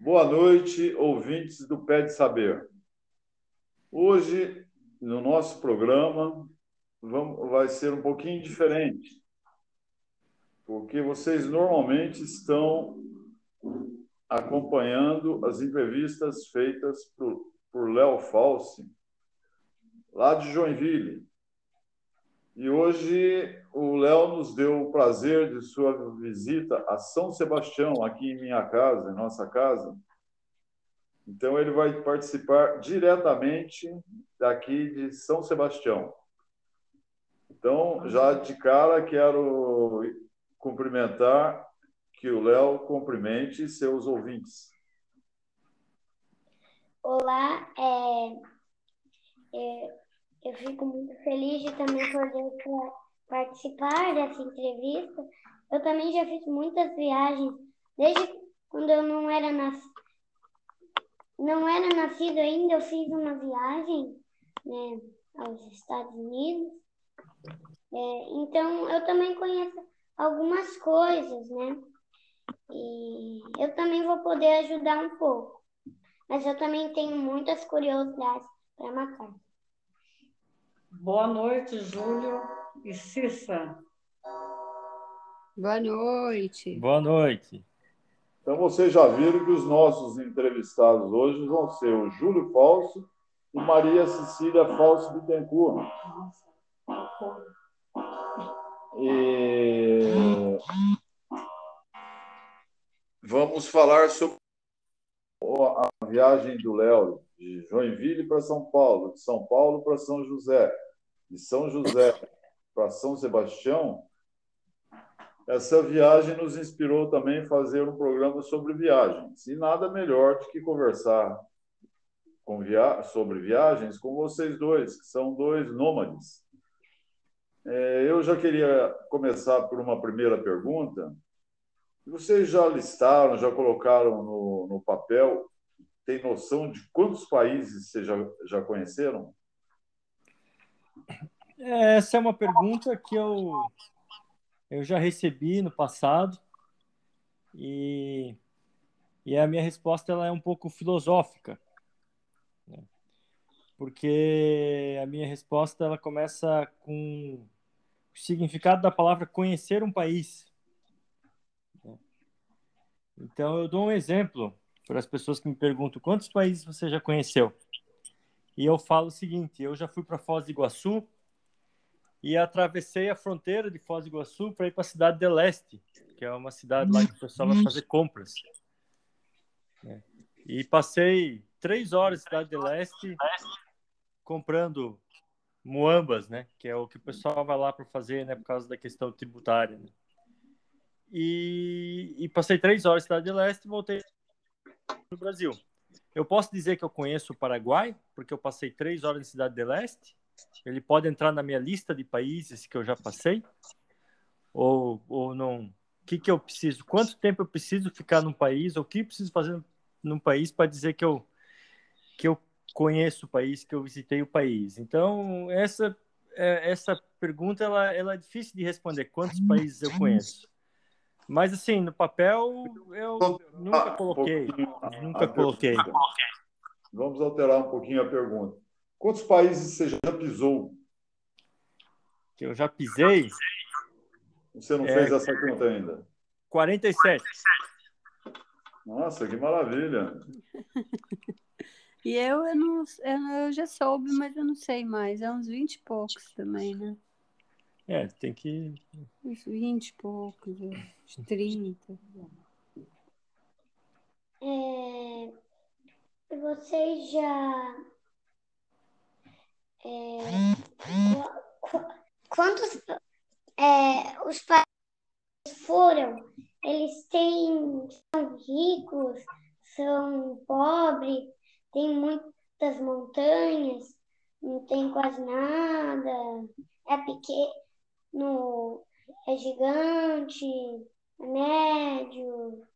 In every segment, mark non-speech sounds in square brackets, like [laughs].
Boa noite, ouvintes do Pé de Saber. Hoje, no nosso programa, vamos, vai ser um pouquinho diferente, porque vocês normalmente estão acompanhando as entrevistas feitas por, por Léo Falsi, lá de Joinville. E hoje o Léo nos deu o prazer de sua visita a São Sebastião, aqui em minha casa, em nossa casa. Então ele vai participar diretamente daqui de São Sebastião. Então, já de cara, quero cumprimentar que o Léo cumprimente seus ouvintes. Olá, é, é, eu fico muito feliz de também poder participar dessa entrevista. Eu também já fiz muitas viagens, desde quando eu não era nas... não era nascido ainda, eu fiz uma viagem né, aos Estados Unidos. É, então, eu também conheço algumas coisas, né? E eu também vou poder ajudar um pouco. Mas eu também tenho muitas curiosidades para matar. Boa noite, Júlio e Cissa. Boa noite. Boa noite. Então vocês já viram que os nossos entrevistados hoje vão ser o Júlio Falso e Maria Cecília Falso Bittencourt. E vamos falar sobre a viagem do Léo de Joinville para São Paulo, de São Paulo para São José, de São José para São Sebastião. Essa viagem nos inspirou também a fazer um programa sobre viagens. E nada melhor do que conversar via... sobre viagens com vocês dois, que são dois nômades. É, eu já queria começar por uma primeira pergunta. Vocês já listaram, já colocaram no, no papel, tem noção de quantos países vocês já, já conheceram? Essa é uma pergunta que eu, eu já recebi no passado e, e a minha resposta ela é um pouco filosófica. Né? Porque a minha resposta ela começa com o significado da palavra conhecer um país. Então, eu dou um exemplo para as pessoas que me perguntam quantos países você já conheceu. E eu falo o seguinte: eu já fui para Foz do Iguaçu e atravessei a fronteira de Foz do Iguaçu para ir para a cidade de Leste, que é uma cidade lá que o pessoal vai fazer compras. E passei três horas na cidade de Leste comprando muambas, né? Que é o que o pessoal vai lá para fazer, né? Por causa da questão tributária. Né? E, e, passei três horas na cidade de Leste e voltei no Brasil. Eu posso dizer que eu conheço o Paraguai, porque eu passei três horas na cidade de Leste. Ele pode entrar na minha lista de países que eu já passei? Ou, ou não? O que, que eu preciso? Quanto tempo eu preciso ficar num país? Ou o que eu preciso fazer num país para dizer que eu, que eu conheço o país, que eu visitei o país. Então, essa, é, essa pergunta ela, ela é difícil de responder. Quantos países eu conheço? Mas, assim, no papel, eu nunca coloquei. Nunca coloquei. Vamos alterar um pouquinho a pergunta. Quantos países você já pisou? Que eu já pisei? Você não é, fez essa conta ainda? 47. Nossa, que maravilha! E eu, eu, não, eu já soube, mas eu não sei mais. É uns 20 e poucos também, né? É, tem que. Uns 20 e poucos, uns 30. É, vocês já. É, quantos é, os países foram? Eles têm. são ricos, são pobres, tem muitas montanhas, não tem quase nada, é pequeno, é gigante, é médio,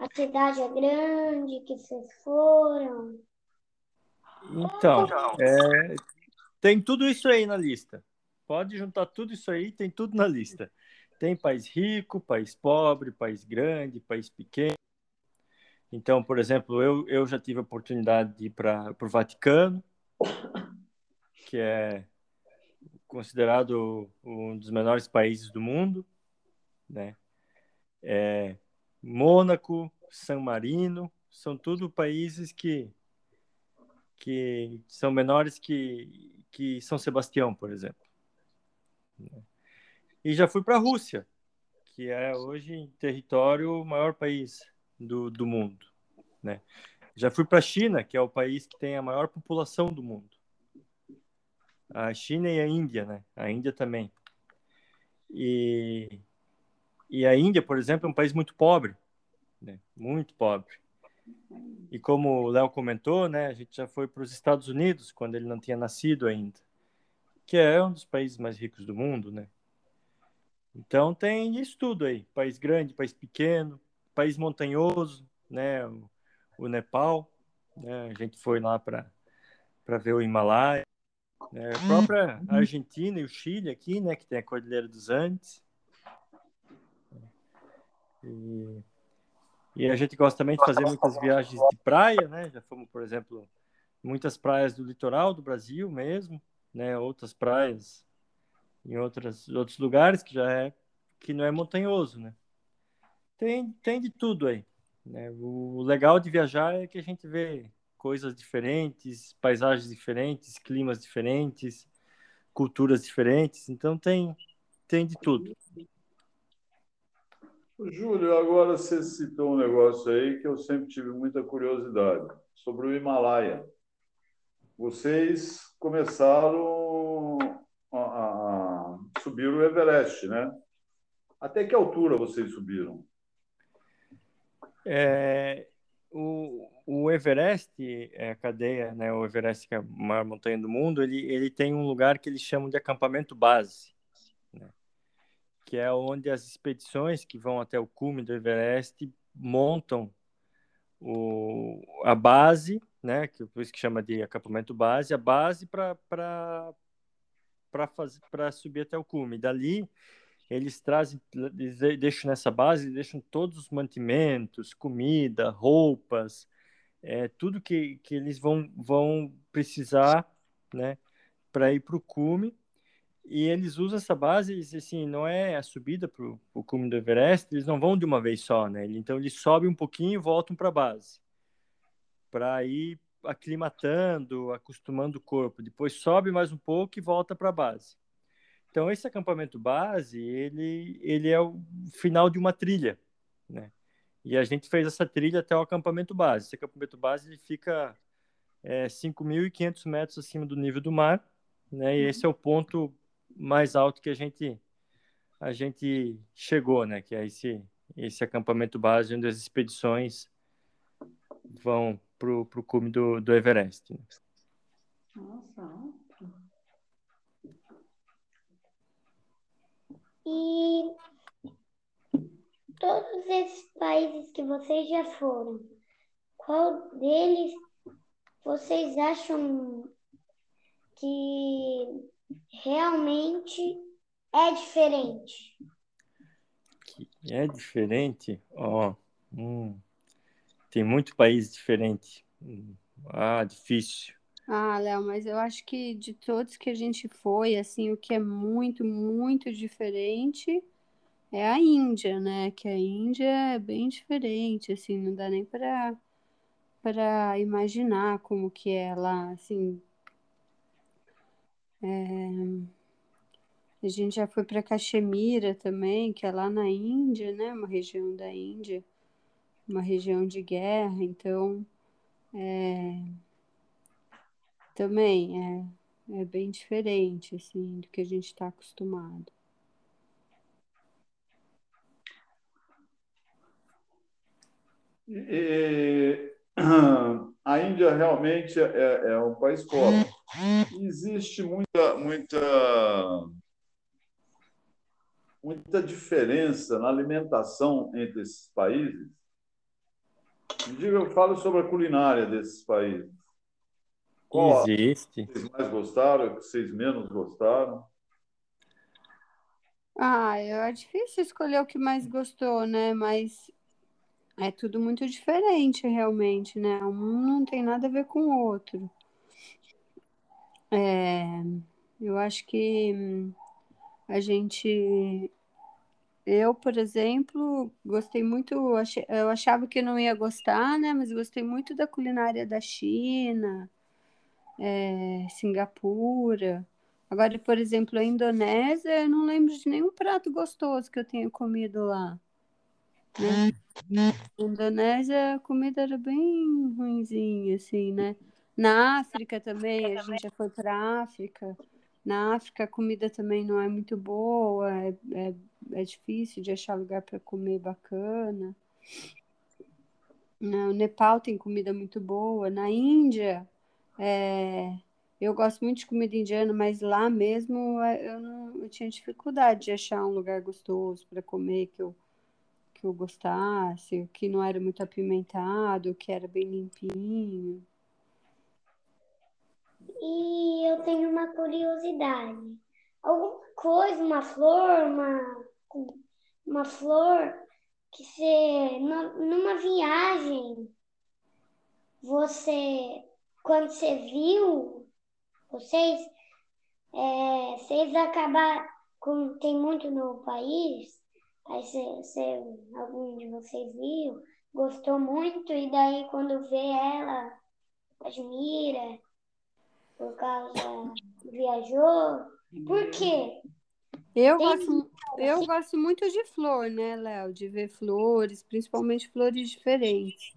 a cidade é grande que vocês foram. Então, é, tem tudo isso aí na lista. Pode juntar tudo isso aí, tem tudo na lista. Tem país rico, país pobre, país grande, país pequeno. Então, por exemplo, eu, eu já tive a oportunidade de ir para o Vaticano, que é considerado um dos menores países do mundo, né? É, Mônaco, San Marino, são tudo países que que são menores que que São Sebastião, por exemplo. E já fui para a Rússia, que é hoje território o maior país do, do mundo, né? Já fui para a China, que é o país que tem a maior população do mundo. A China e a Índia, né? A Índia também. E, e a Índia, por exemplo, é um país muito pobre, né? Muito pobre. E como o Léo comentou, né? A gente já foi para os Estados Unidos quando ele não tinha nascido ainda, que é um dos países mais ricos do mundo, né? Então tem isso tudo aí, país grande, país pequeno, país montanhoso, né? O, o Nepal, né? A gente foi lá para para ver o Himalaia, né? a própria Argentina e o Chile aqui, né? Que tem a Cordilheira dos Andes. E, e a gente gosta também de fazer muitas viagens de praia, né? Já fomos, por exemplo, muitas praias do litoral do Brasil mesmo, né? Outras praias em outras, outros lugares que já é que não é montanhoso, né? Tem, tem de tudo aí. Né? O legal de viajar é que a gente vê coisas diferentes, paisagens diferentes, climas diferentes, culturas diferentes. Então tem, tem de tudo. Júlio, agora você citou um negócio aí que eu sempre tive muita curiosidade sobre o Himalaia. Vocês começaram a, a, a subir o Everest, né? Até que altura vocês subiram? É, o, o Everest, é a cadeia, né, o Everest, que é a maior montanha do mundo, ele, ele tem um lugar que eles chamam de acampamento base, que é onde as expedições que vão até o cume do Everest montam o, a base, né, que por isso que chama de acampamento base, a base para para subir até o cume. Dali eles trazem, deixam nessa base, deixam todos os mantimentos, comida, roupas, é, tudo que, que eles vão, vão precisar, né, para ir para o cume. E eles usam essa base, eles, assim, não é a subida para o cume do Everest, eles não vão de uma vez só, né? Então eles sobem um pouquinho e voltam para a base, para ir aclimatando, acostumando o corpo. Depois sobe mais um pouco e volta para a base. Então, esse acampamento base, ele, ele é o final de uma trilha, né? E a gente fez essa trilha até o acampamento base. Esse acampamento base ele fica é, 5.500 metros acima do nível do mar, né? E esse é o ponto mais alto que a gente a gente chegou, né? Que é esse esse acampamento base onde as expedições vão pro pro cume do, do Everest. Né? Nossa, E todos esses países que vocês já foram, qual deles vocês acham que realmente é diferente? Que é diferente? Ó, oh, hum, tem muito país diferente. Ah, difícil. Ah, Léo, mas eu acho que de todos que a gente foi, assim, o que é muito, muito diferente é a Índia, né? Que a Índia é bem diferente, assim, não dá nem para para imaginar como que é lá, assim. É... A gente já foi para Caxemira também, que é lá na Índia, né? Uma região da Índia, uma região de guerra, então é também é, é bem diferente, assim, do que a gente está acostumado. E, [clears throat] a Índia realmente é, é um país pobre. Existe muita, muita, muita diferença na alimentação entre esses países. Me diga, eu falo sobre a culinária desses países. Qual Existe. Vocês mais gostaram, vocês menos gostaram? Ah, é difícil escolher o que mais gostou, né? Mas É tudo muito diferente, realmente, né? Um não tem nada a ver com o outro. É, eu acho que hum, a gente. Eu, por exemplo, gostei muito. Eu achava que não ia gostar, né? Mas gostei muito da culinária da China, é, Singapura. Agora, por exemplo, a Indonésia, eu não lembro de nenhum prato gostoso que eu tenha comido lá. Né? Na Indonésia, a comida era bem ruinzinha, assim, né? Na África também, a gente já foi para África. Na África, a comida também não é muito boa, é, é, é difícil de achar lugar para comer bacana. No Nepal tem comida muito boa. Na Índia, é, eu gosto muito de comida indiana, mas lá mesmo é, eu, não, eu tinha dificuldade de achar um lugar gostoso para comer que eu, que eu gostasse, que não era muito apimentado, que era bem limpinho. E eu tenho uma curiosidade. Alguma coisa, uma flor, uma, uma flor que você, numa viagem, você, quando você viu, vocês, é, vocês acabaram, como tem muito no país, aí você, você, algum de vocês viu, gostou muito, e daí quando vê ela, admira, por causa viajou. Por quê? Eu gosto, eu gosto muito de flor, né, Léo? De ver flores, principalmente flores diferentes.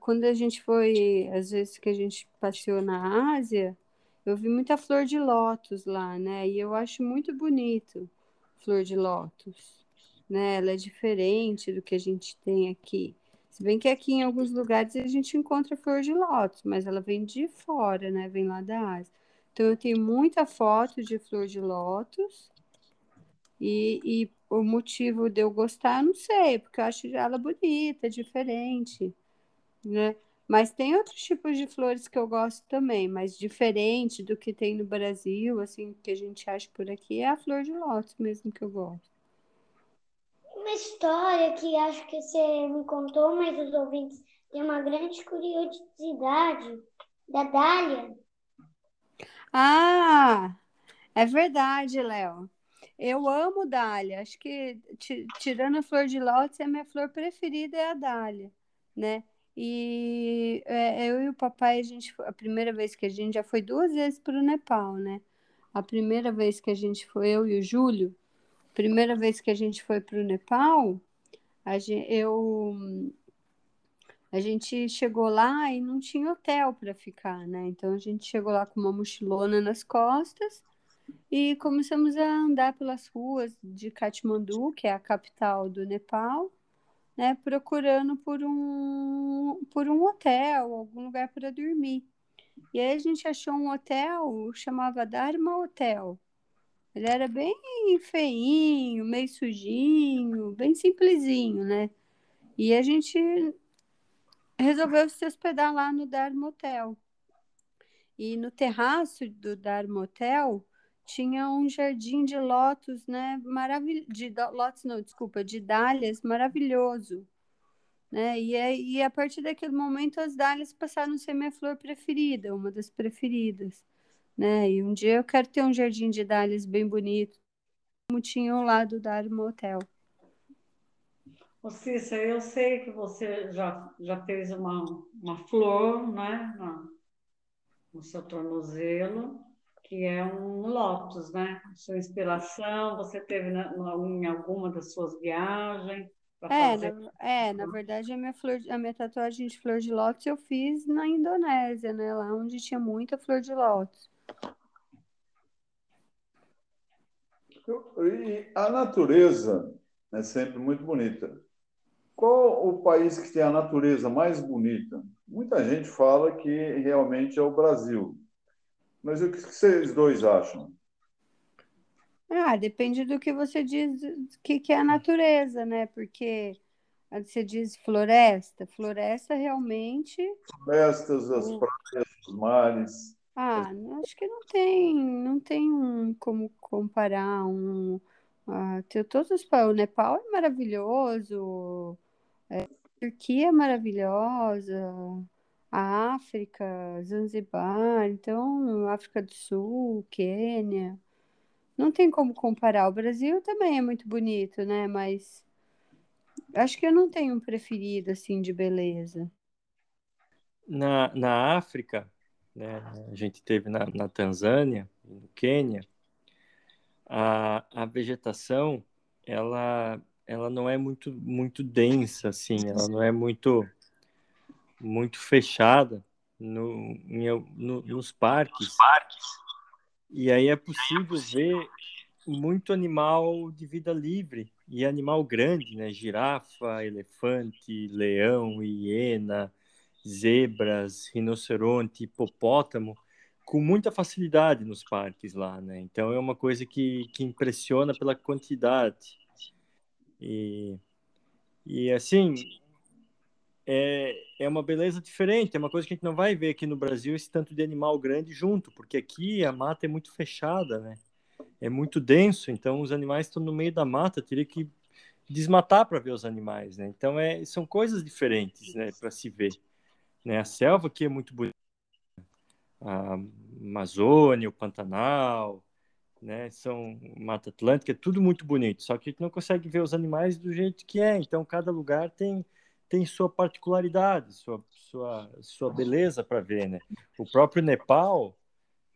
Quando a gente foi, às vezes que a gente passeou na Ásia, eu vi muita flor de lótus lá, né? E eu acho muito bonito flor de lótus, né? Ela é diferente do que a gente tem aqui. Se bem que aqui em alguns lugares a gente encontra flor de lótus, mas ela vem de fora, né? Vem lá da Ásia. Então eu tenho muita foto de flor de lótus. E, e o motivo de eu gostar, não sei, porque eu acho ela bonita, diferente, né? Mas tem outros tipos de flores que eu gosto também, mas diferente do que tem no Brasil, assim, que a gente acha por aqui, é a flor de lótus mesmo que eu gosto uma história que acho que você me contou, mas os ouvintes têm uma grande curiosidade da Dália. Ah, é verdade, Léo. Eu amo dália. Acho que tirando a flor de lótus, a minha flor preferida é a dália, né? E é, eu e o papai, a gente, a primeira vez que a gente já foi duas vezes para o Nepal, né? A primeira vez que a gente foi, eu e o Júlio, primeira vez que a gente foi para o Nepal, a gente, eu, a gente chegou lá e não tinha hotel para ficar, né? Então a gente chegou lá com uma mochilona nas costas e começamos a andar pelas ruas de Katmandu, que é a capital do Nepal, né? Procurando por um, por um hotel, algum lugar para dormir. E aí a gente achou um hotel, chamava Dharma Hotel. Ele era bem feinho, meio sujinho, bem simplesinho, né? E a gente resolveu se hospedar lá no Dharma Hotel. E no terraço do Dharma Hotel tinha um jardim de lótus, né? Maravil... De lótus, não, desculpa, de dálias maravilhoso. Né? E, e a partir daquele momento as dálias passaram a ser minha flor preferida, uma das preferidas né? E um dia eu quero ter um jardim de dálias bem bonito, como tinha ao lado da Motel. Ô Cícera, eu sei que você já, já fez uma, uma flor, né, no, no seu tornozelo, que é um lótus, né? Sua inspiração, você teve na, em alguma das suas viagens? É, fazer... na, é, na verdade, a minha, flor, a minha tatuagem de flor de lótus eu fiz na Indonésia, né? Lá onde tinha muita flor de lótus. E a natureza é sempre muito bonita. Qual o país que tem a natureza mais bonita? Muita gente fala que realmente é o Brasil. Mas o que vocês dois acham? Ah, depende do que você diz que, que é a natureza, né? Porque você diz floresta. Floresta realmente. Florestas, as praias, os mares. Ah, acho que não tem, não tem um, como comparar um. Uh, todos os, o Nepal é maravilhoso, é, Turquia é maravilhosa, a África, Zanzibar, então África do Sul, Quênia. Não tem como comparar. O Brasil também é muito bonito, né? Mas acho que eu não tenho um preferido assim de beleza. Na, na África, né, a gente teve na, na Tanzânia, no Quênia, a, a vegetação ela ela não é muito muito densa assim, ela não é muito muito fechada no, em, no, nos parques. E aí é possível ver muito animal de vida livre e animal grande, né? Girafa, elefante, leão, hiena, zebras, rinoceronte, hipopótamo, com muita facilidade nos parques lá, né? Então é uma coisa que, que impressiona pela quantidade. E, e assim, é, é uma beleza diferente, é uma coisa que a gente não vai ver aqui no Brasil, esse tanto de animal grande junto, porque aqui a mata é muito fechada, né? É muito denso, então os animais estão no meio da mata, teria que desmatar para ver os animais, né? Então é, são coisas diferentes, né, para se ver. Né? A selva aqui é muito bonita, a Amazônia, o Pantanal, né? São Mata Atlântica, é tudo muito bonito. Só que a gente não consegue ver os animais do jeito que é. Então cada lugar tem tem sua particularidade, sua sua sua beleza para ver, né? O próprio Nepal,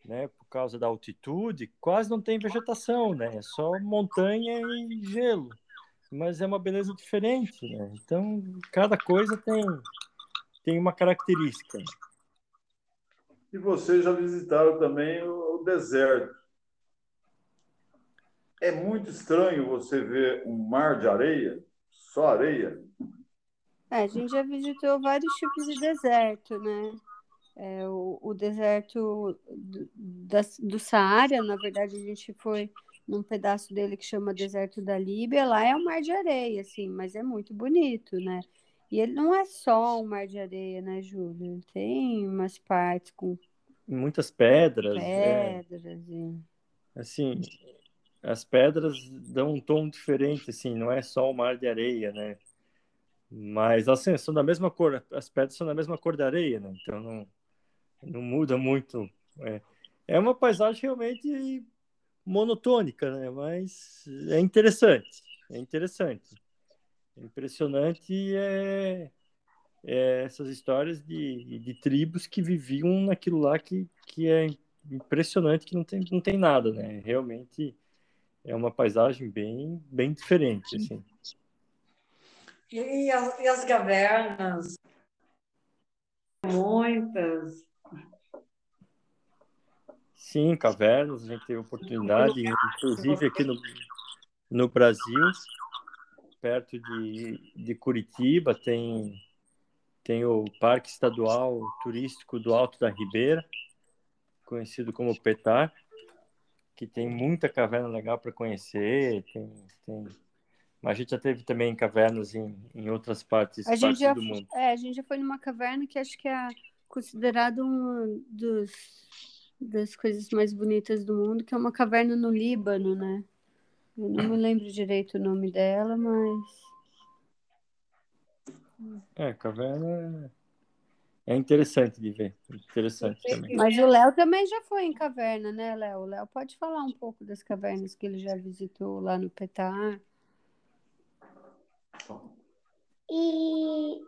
né? Por causa da altitude, quase não tem vegetação, né? É só montanha e gelo. Mas é uma beleza diferente, né? Então cada coisa tem tem uma característica. E vocês já visitaram também o deserto. É muito estranho você ver um mar de areia, só areia. É, a gente já visitou vários tipos de deserto, né? É, o, o deserto do, da, do Saara, na verdade, a gente foi num pedaço dele que chama Deserto da Líbia. Lá é um mar de areia, assim, mas é muito bonito, né? E ele não é só um mar de areia, né, Júlio? Tem umas partes com muitas pedras. É. Pedras. É. Assim, as pedras dão um tom diferente, assim, não é só o mar de areia, né? Mas, assim, são da mesma cor, as pedras são da mesma cor da areia, né? Então não, não muda muito. É, é uma paisagem realmente monotônica, né? Mas é interessante, é interessante impressionante é, é essas histórias de, de tribos que viviam naquilo lá que, que é impressionante que não tem, não tem nada, né? Realmente é uma paisagem bem, bem diferente, assim. E as, e as cavernas? Muitas. Sim, cavernas, a gente teve oportunidade, inclusive aqui no, no Brasil, perto de, de Curitiba, tem, tem o Parque Estadual Turístico do Alto da Ribeira, conhecido como Petar, que tem muita caverna legal para conhecer. Tem, tem... Mas a gente já teve também cavernas em, em outras partes, a partes já, do mundo. É, a gente já foi numa caverna que acho que é considerado um dos das coisas mais bonitas do mundo, que é uma caverna no Líbano, né? Eu não me lembro direito o nome dela, mas. É, caverna é interessante de ver. Interessante também. Mas o Léo também já foi em caverna, né, Léo? O Léo pode falar um pouco das cavernas que ele já visitou lá no Petar. E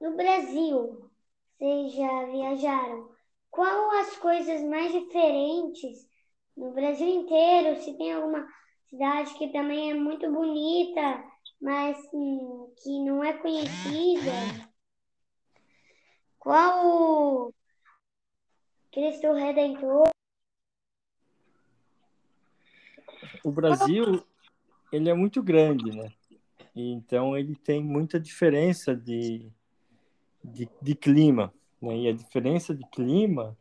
no Brasil, vocês já viajaram? Qual as coisas mais diferentes no Brasil inteiro? Se tem alguma cidade que também é muito bonita, mas hum, que não é conhecida. Qual o Cristo Redentor? O Brasil, ele é muito grande, né? Então ele tem muita diferença de, de, de clima, né? E a diferença de clima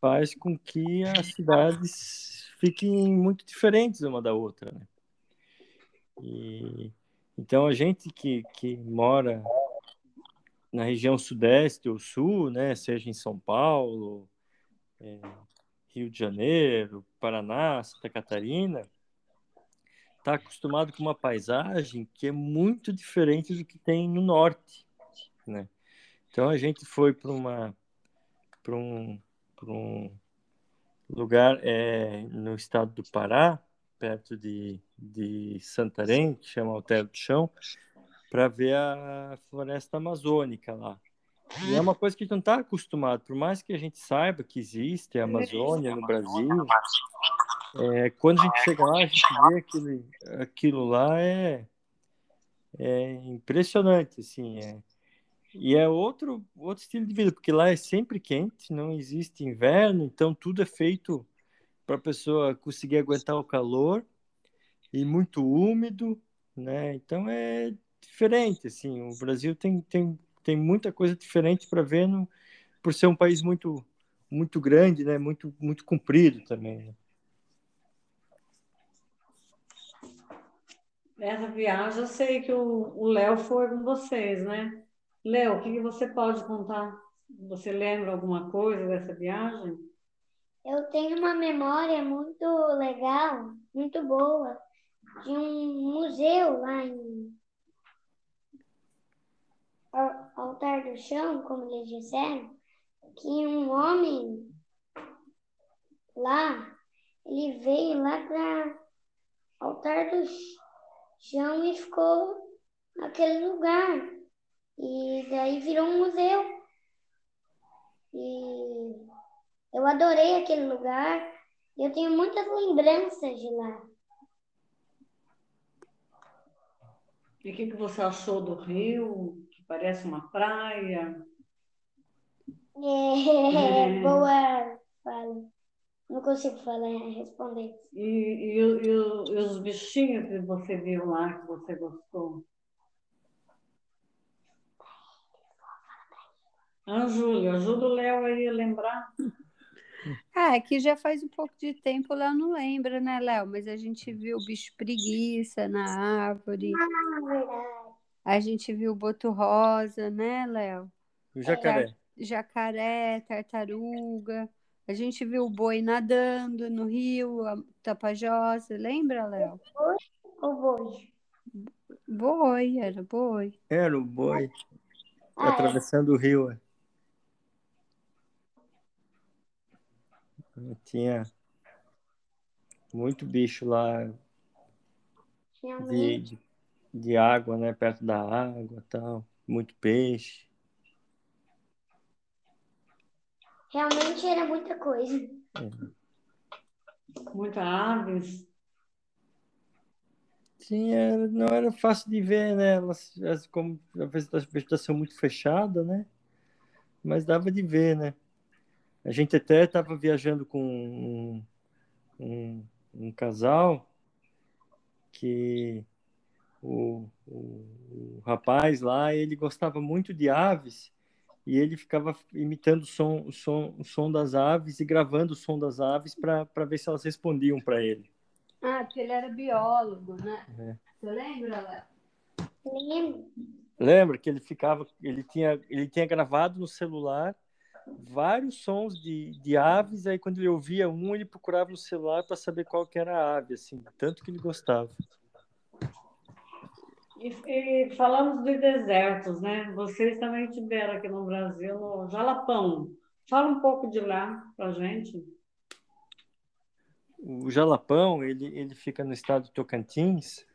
faz com que as cidades fiquem muito diferentes uma da outra, né? E, então a gente que, que mora na região sudeste ou sul, né, seja em São Paulo, é, Rio de Janeiro, Paraná, Santa Catarina, está acostumado com uma paisagem que é muito diferente do que tem no norte, né? Então a gente foi para uma para um, um lugar é, no estado do Pará, perto de, de Santarém, que chama Alter do Chão, para ver a floresta amazônica lá. E é uma coisa que a gente não está acostumado, por mais que a gente saiba que existe a Amazônia no Brasil, é, quando a gente chega lá, a gente vê aquilo, aquilo lá é, é impressionante, assim, é, e é outro, outro estilo de vida, porque lá é sempre quente, não existe inverno, então tudo é feito para a pessoa conseguir aguentar o calor e muito úmido, né? Então é diferente, assim. O Brasil tem, tem, tem muita coisa diferente para ver, no, por ser um país muito muito grande, né? Muito muito comprido também. Né? Essa viagem eu sei que o Léo foi com vocês, né? Léo, o que você pode contar? Você lembra alguma coisa dessa viagem? Eu tenho uma memória muito legal, muito boa, de um museu lá em Altar do Chão, como eles disseram, que um homem lá, ele veio lá para Altar do Chão e ficou naquele lugar. E daí virou um museu. E eu adorei aquele lugar. Eu tenho muitas lembranças de lá. E o que, que você achou do rio? Que parece uma praia? É, é. [laughs] boa fala. Não consigo falar, responder. E, e, e, e, os bichinhos que você viu lá, que você gostou? Ah, Júlia, ajuda o Léo aí a lembrar. Ah, é que já faz um pouco de tempo, o Léo não lembra, né, Léo? Mas a gente viu o bicho preguiça na árvore. Ah, verdade. A gente viu o boto rosa, né, Léo? O jacaré. Jacaré, tartaruga. A gente viu o boi nadando no rio, a Tapajós. Lembra, Léo? Boi ou boi? Boi, era boi. Era o boi. Ah, atravessando é. o rio. É. Tinha muito bicho lá de, de, de, água, né? Perto da água tal. Muito peixe. Realmente era muita coisa. É. Muita aves. Sim, era, não era fácil de ver, né? Elas, elas como a vegetação muito fechada, né? Mas dava de ver, né? A gente até estava viajando com um, um, um, casal que o, o, o, rapaz lá, ele gostava muito de aves e ele ficava imitando o som, o som, o som das aves e gravando o som das aves para ver se elas respondiam para ele. Ah, porque ele era biólogo, né? É. Você lembra, Léo? Lembro. Lembra que ele ficava, ele tinha, ele tinha gravado no celular vários sons de, de aves, aí quando ele ouvia um, ele procurava no celular para saber qual que era a ave, assim, tanto que ele gostava. E, e, falamos de desertos, né? Vocês também tiveram aqui no Brasil, no Jalapão. Fala um pouco de lá para gente. O Jalapão, ele, ele fica no estado de Tocantins,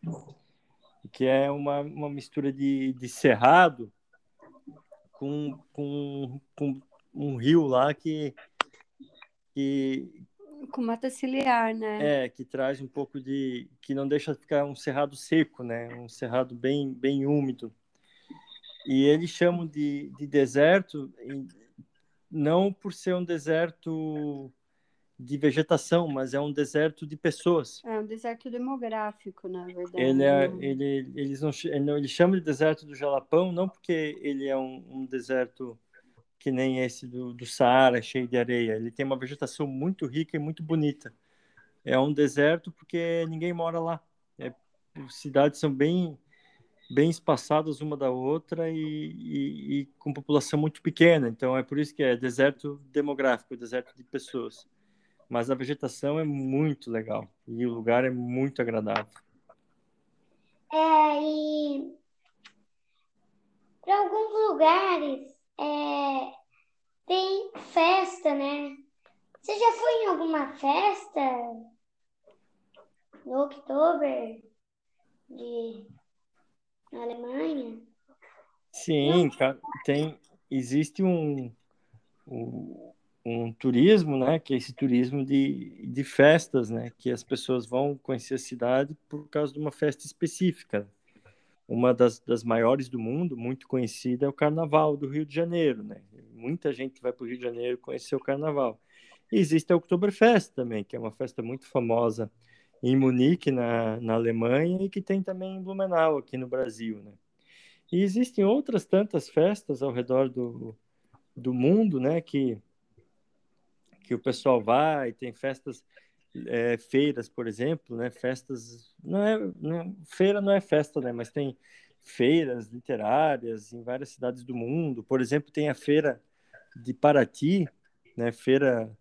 que é uma, uma mistura de, de cerrado com, com, com um rio lá que, que com mata ciliar, né? É, que traz um pouco de que não deixa ficar um cerrado seco, né? Um cerrado bem bem úmido. E eles chamam de, de deserto não por ser um deserto de vegetação, mas é um deserto de pessoas. É um deserto demográfico, na verdade. Ele, é, ele, eles não, ele, chama de deserto do Jalapão não porque ele é um, um deserto que nem esse do, do Saara, cheio de areia. Ele tem uma vegetação muito rica e muito bonita. É um deserto porque ninguém mora lá. É, cidades são bem bem espaçadas uma da outra e, e, e, com população muito pequena. Então é por isso que é deserto demográfico, deserto de pessoas. Mas a vegetação é muito legal e o lugar é muito agradável. É, e para alguns lugares é, tem festa, né? Você já foi em alguma festa no outubro de na Alemanha? Sim, tem existe um, um, um turismo, né, que é esse turismo de, de festas, né, que as pessoas vão conhecer a cidade por causa de uma festa específica. Uma das, das maiores do mundo, muito conhecida, é o Carnaval do Rio de Janeiro, né? Muita gente vai para o Rio de Janeiro conhecer o Carnaval. E existe a Oktoberfest também, que é uma festa muito famosa em Munique, na, na Alemanha, e que tem também em Blumenau, aqui no Brasil. Né? E existem outras tantas festas ao redor do, do mundo, né, que, que o pessoal vai, tem festas, é, feiras, por exemplo, né, festas, não é, não, feira não é festa, né, mas tem feiras literárias em várias cidades do mundo. Por exemplo, tem a feira de Paraty, né, feira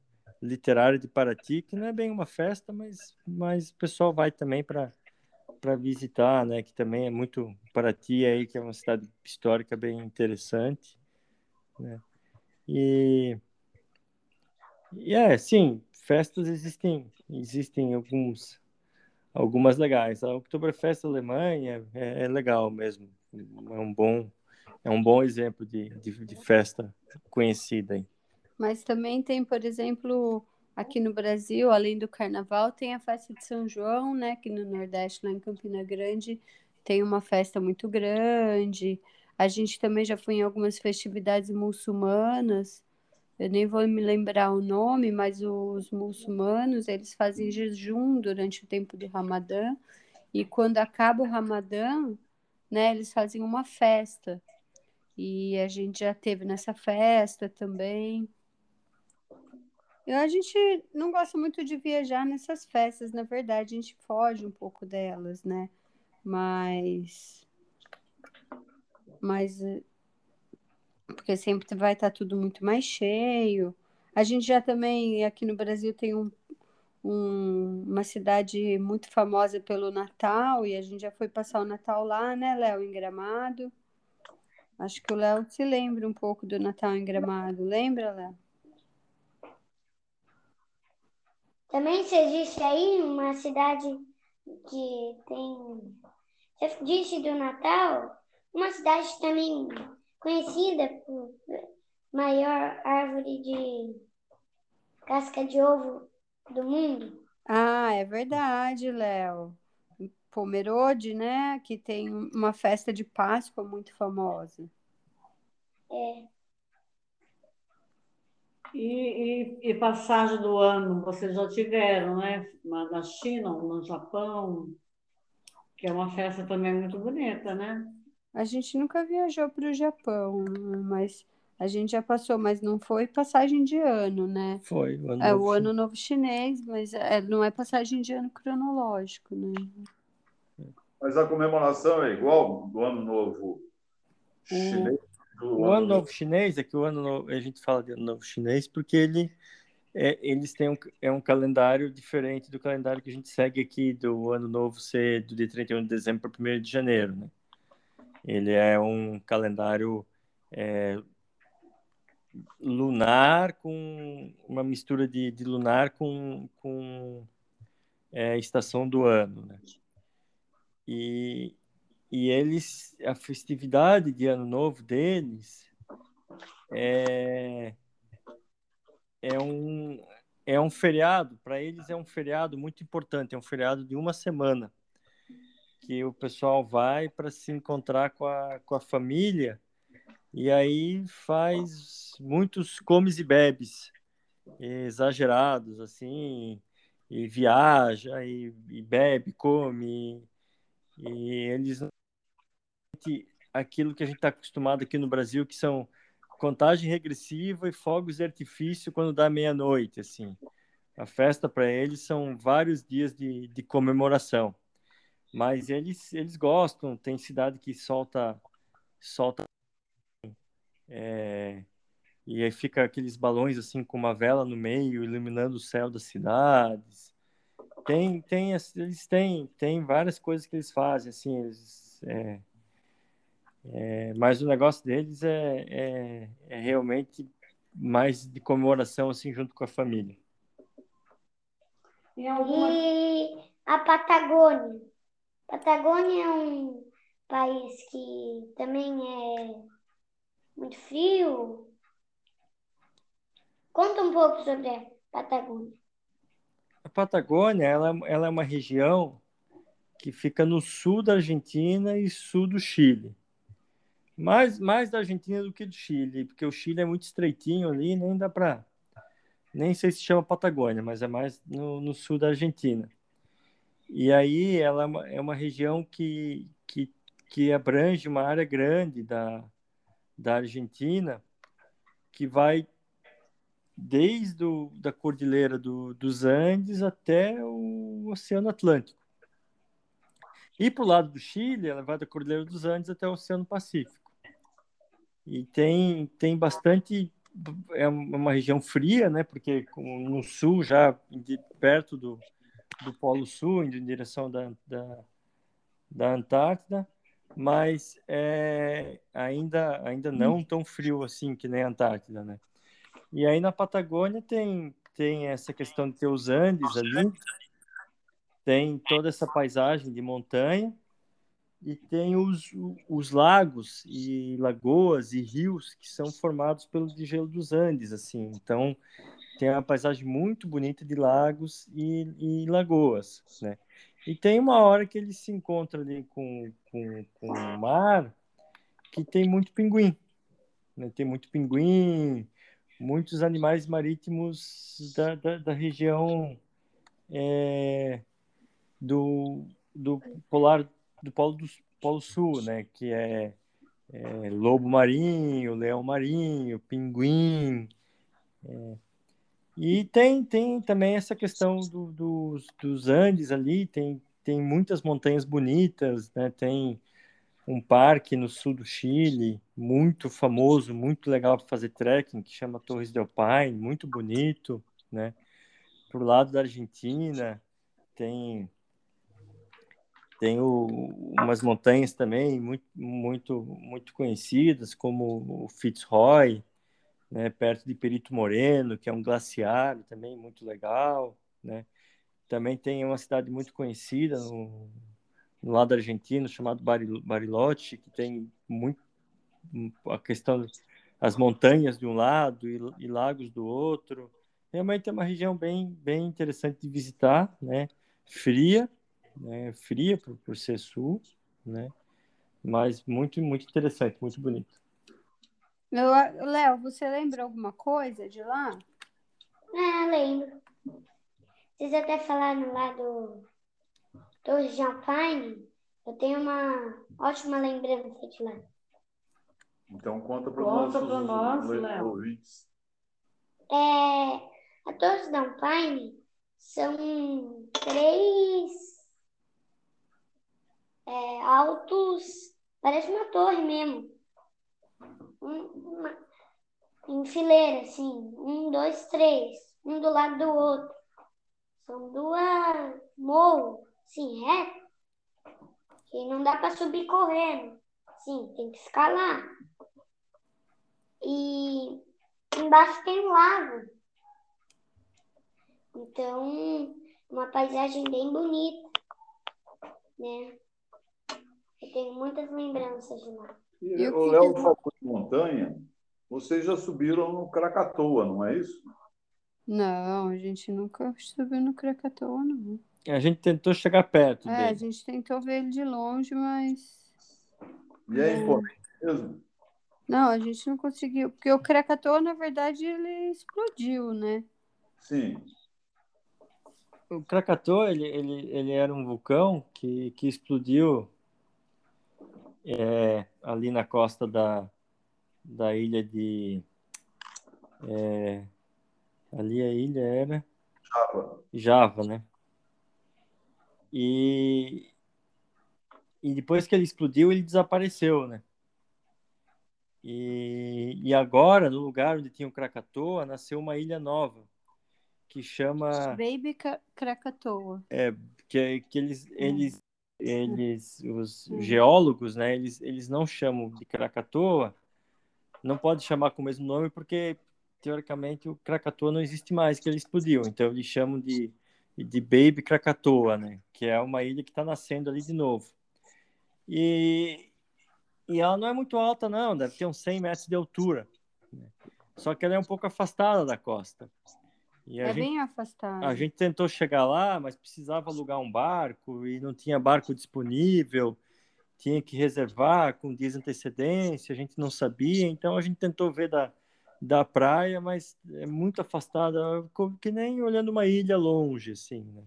literária de Paraty, que não é bem uma festa, mas, mas o pessoal vai também para para visitar, né, que também é muito Paraty aí, que é uma cidade histórica bem interessante, né? E e é, sim, festas existem, existem alguns algumas legais. A Oktoberfest Alemanha é, é legal mesmo. É um bom é um bom exemplo de, de, de festa conhecida. Mas também tem, por exemplo, aqui no Brasil, além do carnaval, tem a festa de São João, né? Que no Nordeste, lá em Campina Grande, tem uma festa muito grande. A gente também já foi em algumas festividades muçulmanas. Eu nem vou me lembrar o nome, mas os muçulmanos, eles fazem jejum durante o tempo do Ramadã. E quando acaba o Ramadã, né, eles fazem uma festa. E a gente já teve nessa festa também. Eu, a gente não gosta muito de viajar nessas festas, na verdade, a gente foge um pouco delas, né? Mas. Mas. Porque sempre vai estar tudo muito mais cheio. A gente já também, aqui no Brasil, tem um, um, uma cidade muito famosa pelo Natal, e a gente já foi passar o Natal lá, né, Léo, em Gramado. Acho que o Léo se lembra um pouco do Natal em Gramado. Lembra, Léo? Também disse aí uma cidade que tem. Você disse do Natal, uma cidade também conhecida por maior árvore de casca de ovo do mundo. Ah, é verdade, Léo. Pomerode, né? Que tem uma festa de Páscoa muito famosa. É. E, e, e, passagem do ano, vocês já tiveram, né? Na China ou no Japão, que é uma festa também muito bonita, né? A gente nunca viajou para o Japão, mas a gente já passou, mas não foi passagem de ano, né? Foi, o ano, é, novo, o ano novo chinês, mas é, não é passagem de ano cronológico, né? Mas a comemoração é igual do ano novo chinês? O ano novo chinês é que o ano novo, a gente fala de ano novo chinês porque ele é, eles têm um, é um calendário diferente do calendário que a gente segue aqui do ano novo ser do dia 31 de dezembro para 1 de janeiro, né? Ele é um calendário é, lunar com uma mistura de, de lunar com, com é, estação do ano, né? E, e eles, a festividade de Ano Novo deles é, é, um, é um feriado, para eles é um feriado muito importante, é um feriado de uma semana, que o pessoal vai para se encontrar com a, com a família e aí faz muitos comes e bebes exagerados, assim, e viaja, e, e bebe, come, e eles aquilo que a gente está acostumado aqui no Brasil, que são contagem regressiva e fogos de artifício quando dá meia-noite, assim. A festa para eles são vários dias de, de comemoração. Mas eles, eles gostam, tem cidade que solta solta é, e aí fica aqueles balões assim com uma vela no meio iluminando o céu das cidades. Tem tem eles têm tem várias coisas que eles fazem assim, eles é, É, mas o negócio deles é, é, é, realmente mais de comemoração assim junto com a família. E a Patagônia? Patagônia é um país que também é muito frio. Conta um pouco sobre a Patagônia. A Patagônia ela, ela é uma região que fica no sul da Argentina e sul do Chile. Mais, mais da Argentina do que do Chile, porque o Chile é muito estreitinho ali, nem dá para. Nem sei se chama Patagônia, mas é mais no, no sul da Argentina. E aí ela é uma, é uma região que, que, que abrange uma área grande da, da Argentina, que vai desde o, da Cordilheira do, dos Andes até o Oceano Atlântico. E para o lado do Chile, ela vai da Cordilheira dos Andes até o Oceano Pacífico. E tem, tem bastante. É uma região fria, né? Porque no sul, já perto do, do Polo Sul, indo em direção da, da, da Antártida, mas é ainda, ainda não tão frio assim que nem a Antártida, né? E aí na Patagônia tem, tem essa questão de ter os Andes ali, tem toda essa paisagem de montanha e tem os, os lagos e lagoas e rios que são formados pelo gelo dos Andes, assim. Então, tem uma paisagem muito bonita de lagos e, e lagoas, né? E tem uma hora que ele se encontra ali com, com, com o mar que tem muito pinguim, né? Tem muito pinguim, muitos animais marítimos da, da, da região é, do, do polar do polo do polo sul, né? Que é, é lobo marinho, leão marinho, pinguim. É. E tem, tem também essa questão do, dos, dos Andes ali, tem, tem muitas montanhas bonitas, né? Tem um parque no sul do Chile, muito famoso, muito legal para fazer trekking, que chama Torres del Paine, muito bonito, né? Pro lado da Argentina, tem tem o, umas montanhas também muito, muito, muito conhecidas, como o Fitzroy, né, perto de Perito Moreno, que é um glaciário também muito legal. Né? Também tem uma cidade muito conhecida no, no lado argentino, chamado Bariloche, que tem muito a questão das montanhas de um lado e, e lagos do outro. Realmente é uma região bem, bem interessante de visitar, né? fria, né, fria por, por ser sul, né, mas muito, muito interessante, muito bonito. Léo, você lembra alguma coisa de lá? Ah, lembro. Vocês até falaram lá do Torre de Alpine. Eu tenho uma ótima lembrança de lá. Então conta para os nossos nós, ouvintes. É, a Torre de Alpine são três é, altos, parece uma torre mesmo. Um, uma, em fileira, assim, um, dois, três, um do lado do outro. São duas morros, assim, reto, que não dá para subir correndo. Sim, tem que escalar. E embaixo tem um lago. Então, uma paisagem bem bonita, né? Eu tenho muitas lembranças de lá. E, o Léo falou de montanha. Vocês já subiram no Krakatoa, não é isso? Não, a gente nunca subiu no Krakatoa, não. A gente tentou chegar perto é, dele. a gente tentou ver ele de longe, mas... E é, é importante mesmo? Não, a gente não conseguiu. Porque o Krakatoa, na verdade, ele explodiu, né? Sim. O Krakatoa, ele, ele, ele era um vulcão que, que explodiu é, ali na costa da, da ilha de. É, ali a ilha era. Java. Java, né? E, e depois que ele explodiu, ele desapareceu, né? E, e agora, no lugar onde tinha o Krakatoa, nasceu uma ilha nova, que chama... Baby Krakatoa. É, que, que eles, eles eles, os geólogos, né, eles, eles não chamam de Krakatoa, não pode chamar com o mesmo nome porque teoricamente o Krakatoa não existe mais que ele explodiu, então eles chamam de de Baby Krakatoa, né, que é uma ilha que está nascendo ali de novo. E, e ela não é muito alta não, deve ter uns 100 metros de altura. Né? Só que ela é um pouco afastada da costa. É gente, bem afastada. A gente tentou chegar lá, mas precisava alugar um barco e não tinha barco disponível. Tinha que reservar com dias de antecedência, a gente não sabia. Então a gente tentou ver da, da praia, mas é muito afastada, que nem olhando uma ilha longe, assim, né?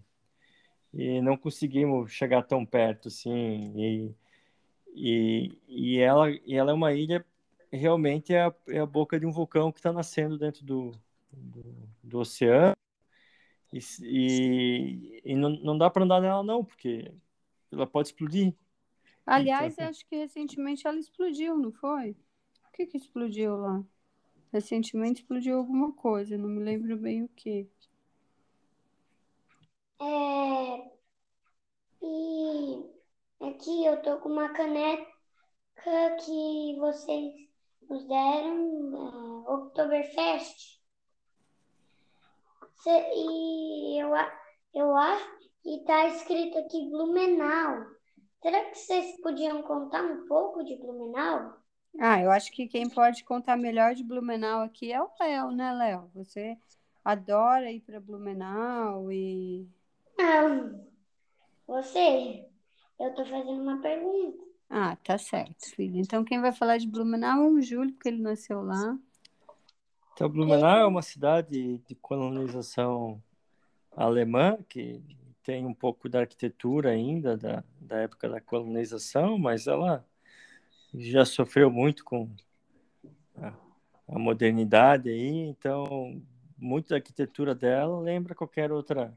E não conseguimos chegar tão perto, assim. E, e, e, ela, e ela é uma ilha realmente é a, é a boca de um vulcão que está nascendo dentro do, do, do oceano. E, e, e, não, não dá para andar nela, não, porque ela pode explodir. Aliás, então, acho que recentemente ela explodiu, não foi? O que, que explodiu lá? Recentemente explodiu alguma coisa, não me lembro bem o que. É... E aqui eu tô com uma caneca que vocês nos deram uh, Oktoberfest. E eu, eu acho que está escrito aqui Blumenau. Será que vocês podiam contar um pouco de Blumenau? Ah, eu acho que quem pode contar melhor de Blumenau aqui é o Léo, né, Léo? Você adora ir para Blumenau e. Não, você, eu estou fazendo uma pergunta. Ah, tá certo, filho. Então quem vai falar de Blumenau é o Júlio, porque ele nasceu lá. Então, Blumenau é uma cidade de colonização alemã, que tem um pouco da arquitetura ainda, da, da época da colonização, mas ela já sofreu muito com a, a modernidade aí, então, muito da arquitetura dela lembra qualquer outra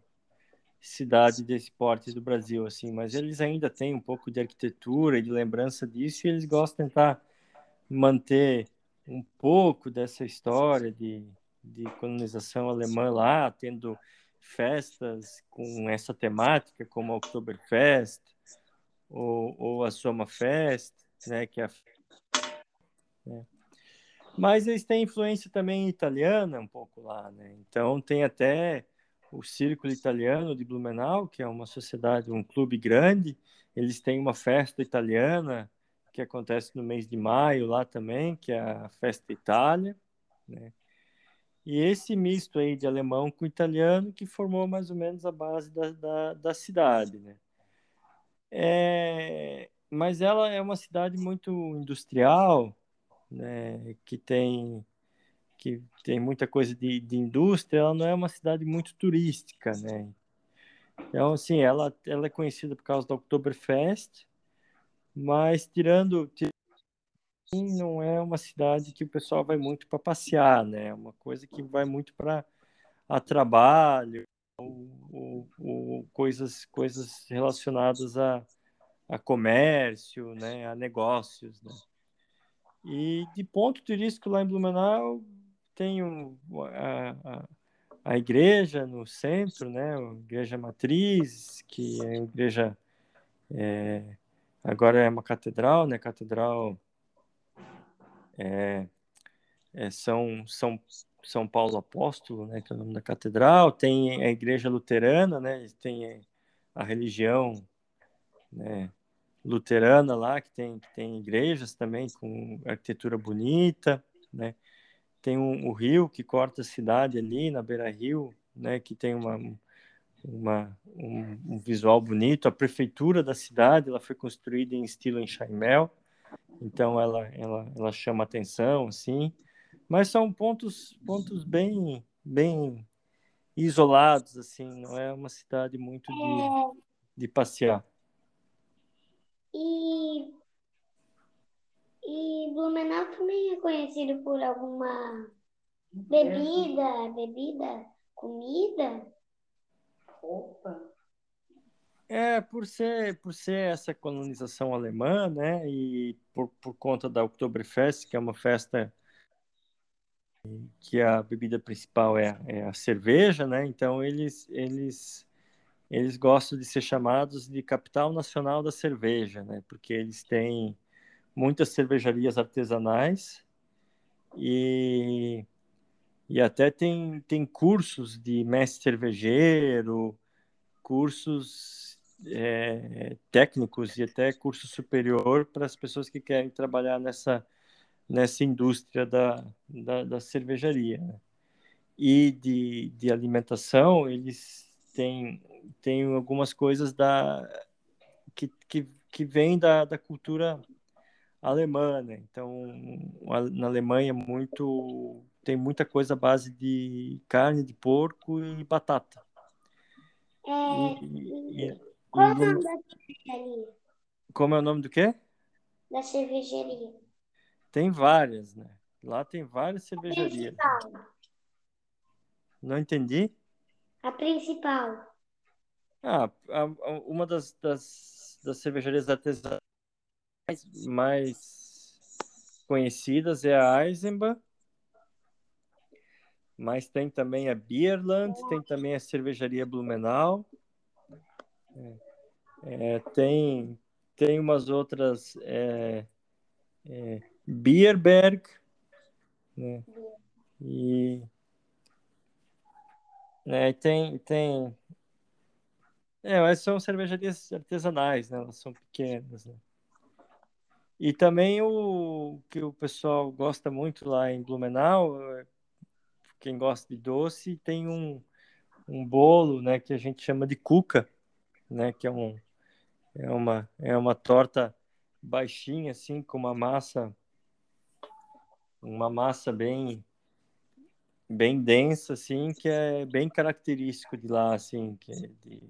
cidade desse porte do Brasil, assim, mas eles ainda têm um pouco de arquitetura e de lembrança disso e eles gostam de tentar manter um pouco dessa história de, de colonização alemã lá, tendo festas com essa temática, como a Oktoberfest ou, ou a Sommerfest, né, que é. Né. Mas eles têm influência também italiana um pouco lá, né? Então tem até o Círculo Italiano de Blumenau, que é uma sociedade, um clube grande. Eles têm uma festa italiana que acontece no mês de maio lá também, que é a Festa Itália, né? E esse misto aí de alemão com italiano que formou mais ou menos a base da, da, da cidade, né? É, mas ela é uma cidade muito industrial, né? Que tem que tem muita coisa de, de indústria, ela não é uma cidade muito turística, né? Então, assim, ela, ela é conhecida por causa da Oktoberfest, mas tirando, não é uma cidade que o pessoal vai muito para passear, né? É uma coisa que vai muito para a trabalho ou, ou, ou, coisas coisas relacionadas a, a comércio, né? A negócios, né? E de ponto turístico lá em Blumenau tem a, a, a, igreja no centro, né? A igreja matriz, que é a igreja é, agora é uma catedral, né? Catedral é, é São, São, São Paulo Apóstolo, né? Que é o nome da catedral. Tem a igreja luterana, né? Tem a religião, né? luterana lá que tem tem igrejas também com arquitetura bonita, né? tem um, o rio que corta a cidade ali na beira rio, né, que tem uma, uma um, um, visual bonito. A prefeitura da cidade ela foi construída em estilo enxaimel, então ela ela, ela chama atenção, assim. Mas são pontos pontos bem bem isolados, assim. Não é uma cidade muito de, de passear. E e Blumenau também é conhecido por alguma bebida, bebida, comida. Opa. É, por ser, por ser essa colonização alemã, né, e por, por conta da Oktoberfest, que é uma festa que a bebida principal é, é a cerveja, né, então eles, eles eles gostam de ser chamados de capital nacional da cerveja, né? Porque eles têm muitas cervejarias artesanais e, e até tem, tem cursos de mestre cervejeiro, cursos é, técnicos e até curso superior para as pessoas que querem trabalhar nessa, nessa indústria da, da, da cervejaria. Né? E de, de alimentação, eles têm, têm algumas coisas da, que, que, que vêm da, da cultura alemã, né? Então, na Alemanha muito tem muita coisa à base de carne de porco e batata. É, e, e, qual é o nome da cervejaria? Como é o nome do quê? Da cervejaria. Tem várias, né? Lá tem várias cervejarias. Principal. Não entendi? A principal. Ah, a, a, uma das, das, das cervejarias artesanais mais conhecidas é a Eisenbach, mas tem também a Bierland, tem também a cervejaria Blumenau, é, é, tem tem umas outras é, é, Bierberg, né? E né, tem tem é, mas são cervejarias artesanais, né? Elas são pequenas, né? E também o que o pessoal gosta muito lá em Blumenau, é, quem gosta de doce, tem um, um bolo, né, que a gente chama de cuca, né, que é um é uma é uma torta baixinha assim com uma massa uma massa bem bem densa assim, que é bem característico de lá assim, que é de,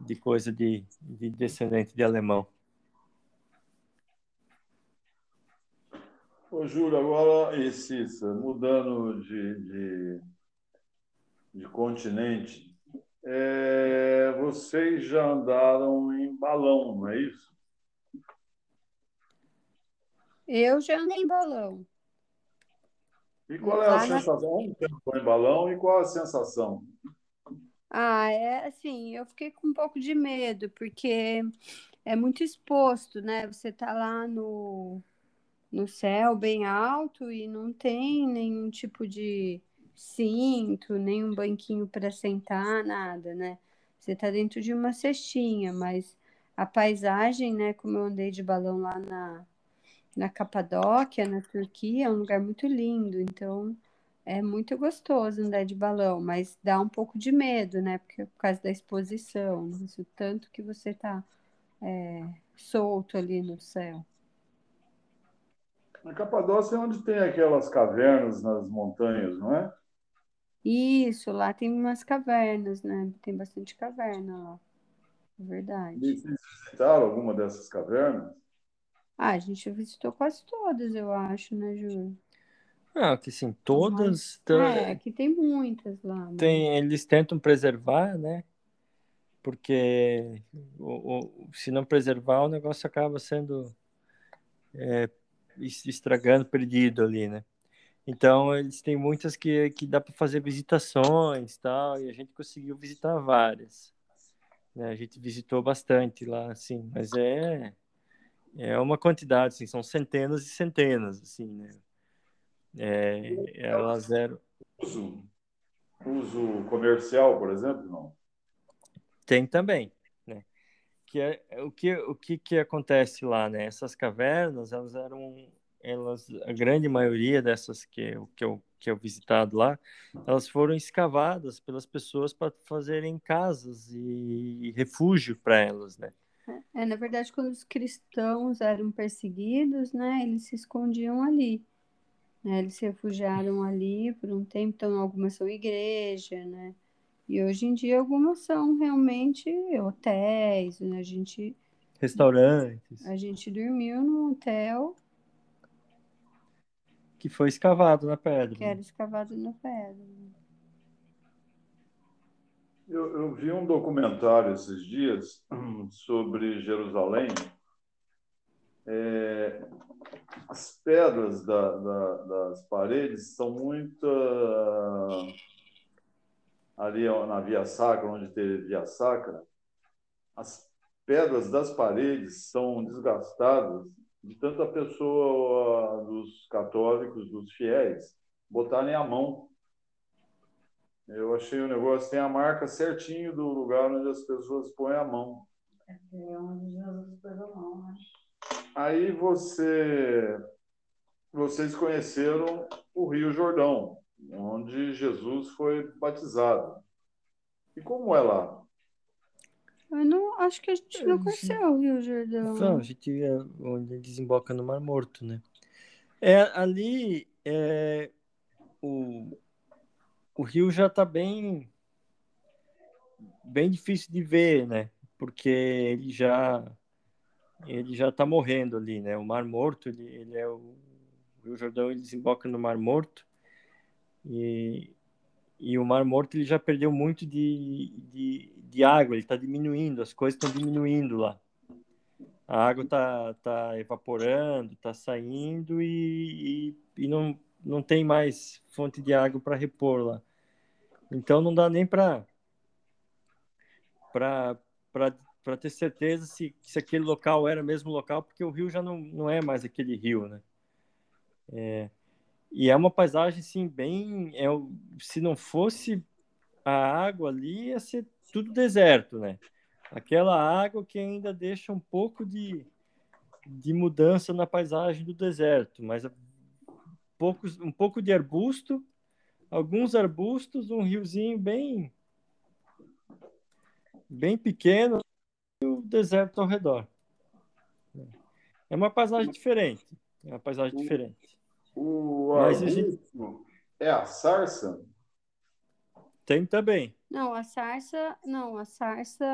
de coisa de, de descendente de alemão. Ô, Júlio, agora, e Cissa, mudando de, de, de continente, é, vocês já andaram em balão, não é isso? Eu já andei em balão. E qual é a sensação? Onde você em balão e qual a sensação? Ah, é assim, eu fiquei com um pouco de medo, porque é muito exposto, né? Você tá lá no no céu bem alto e não tem nenhum tipo de cinto, nenhum banquinho para sentar, nada, né? Você está dentro de uma cestinha, mas a paisagem, né, como eu andei de balão lá na, na Capadóquia, na Turquia, é um lugar muito lindo, então é muito gostoso andar de balão, mas dá um pouco de medo, né, porque por causa da exposição, isso tanto que você está é, solto ali no céu. Na Capadócia é onde tem aquelas cavernas nas montanhas, não é? Isso, lá tem umas cavernas, né? Tem bastante caverna lá. É verdade. E vocês visitaram alguma dessas cavernas? Ah, a gente visitou quase todas, eu acho, né, Júlio? Ah, que sim, todas. Mas, é, aqui tem muitas lá. Mas... Tem, eles tentam preservar, né? Porque o, o, se não preservar, o negócio acaba sendo é, estragando, perdido ali, né? Então, eles têm muitas que, que dá para fazer visitações tal, e a gente conseguiu visitar várias. Né? A gente visitou bastante lá, assim, mas é, é uma quantidade, assim, são centenas e centenas, assim, né? É, elas eram... Uso, uso comercial, por exemplo, não? Tem também, que é o que o que, que acontece lá, né? Essas cavernas, elas eram elas a grande maioria dessas que eu, que eu que eu visitado lá, elas foram escavadas pelas pessoas para fazerem casas e refúgio para elas, né? É, na verdade, quando os cristãos eram perseguidos, né, eles se escondiam ali. Né? Eles se refugiaram ali por um tempo, então algumas são igreja, né? E hoje em dia algumas são realmente hotéis, né? A gente restaurantes. A gente dormiu num hotel que foi escavado na pedra. Que era escavado na pedra. Eu, eu vi um documentário esses dias [clears throat] sobre Jerusalém. É, as pedras da, da, das paredes são muito ali na Via Sacra, onde teve Via Sacra, as pedras das paredes são desgastadas de tanta pessoa dos católicos, dos fiéis, botarem a mão. Eu achei o negócio, tem a marca certinho do lugar onde as pessoas põem a mão. É onde Jesus pôs a mão, né? Aí você, vocês conheceram o Rio Jordão, onde Jesus foi batizado. E como é lá? Eu não acho que a gente não conheceu o Rio Jordão. Não, a gente é onde desemboca no Mar Morto, né? É, ali é, o, o rio já está bem bem difícil de ver, né? Porque ele já ele já está morrendo ali, né? O Mar Morto, ele, ele é o, o Rio Jordão, ele desemboca no Mar Morto e, e o Mar Morto ele já perdeu muito de, de, de água, ele está diminuindo, as coisas estão diminuindo lá. A água está tá evaporando, está saindo e, e, e, não, não tem mais fonte de água para repor lá. Então não dá nem para para ter certeza se, se aquele local era mesmo local, porque o rio já não, não é mais aquele rio, né? É, e é uma paisagem, sim, bem... É, se não fosse a água ali, ia ser tudo deserto, né? Aquela água que ainda deixa um pouco de, de mudança na paisagem do deserto, mas poucos, um pouco de arbusto, alguns arbustos, um riozinho bem bem pequeno e o deserto ao redor. É uma paisagem diferente. É uma paisagem diferente. O Mas gente... é a sarça? Tem também. Não, a sarça, não, a sarça,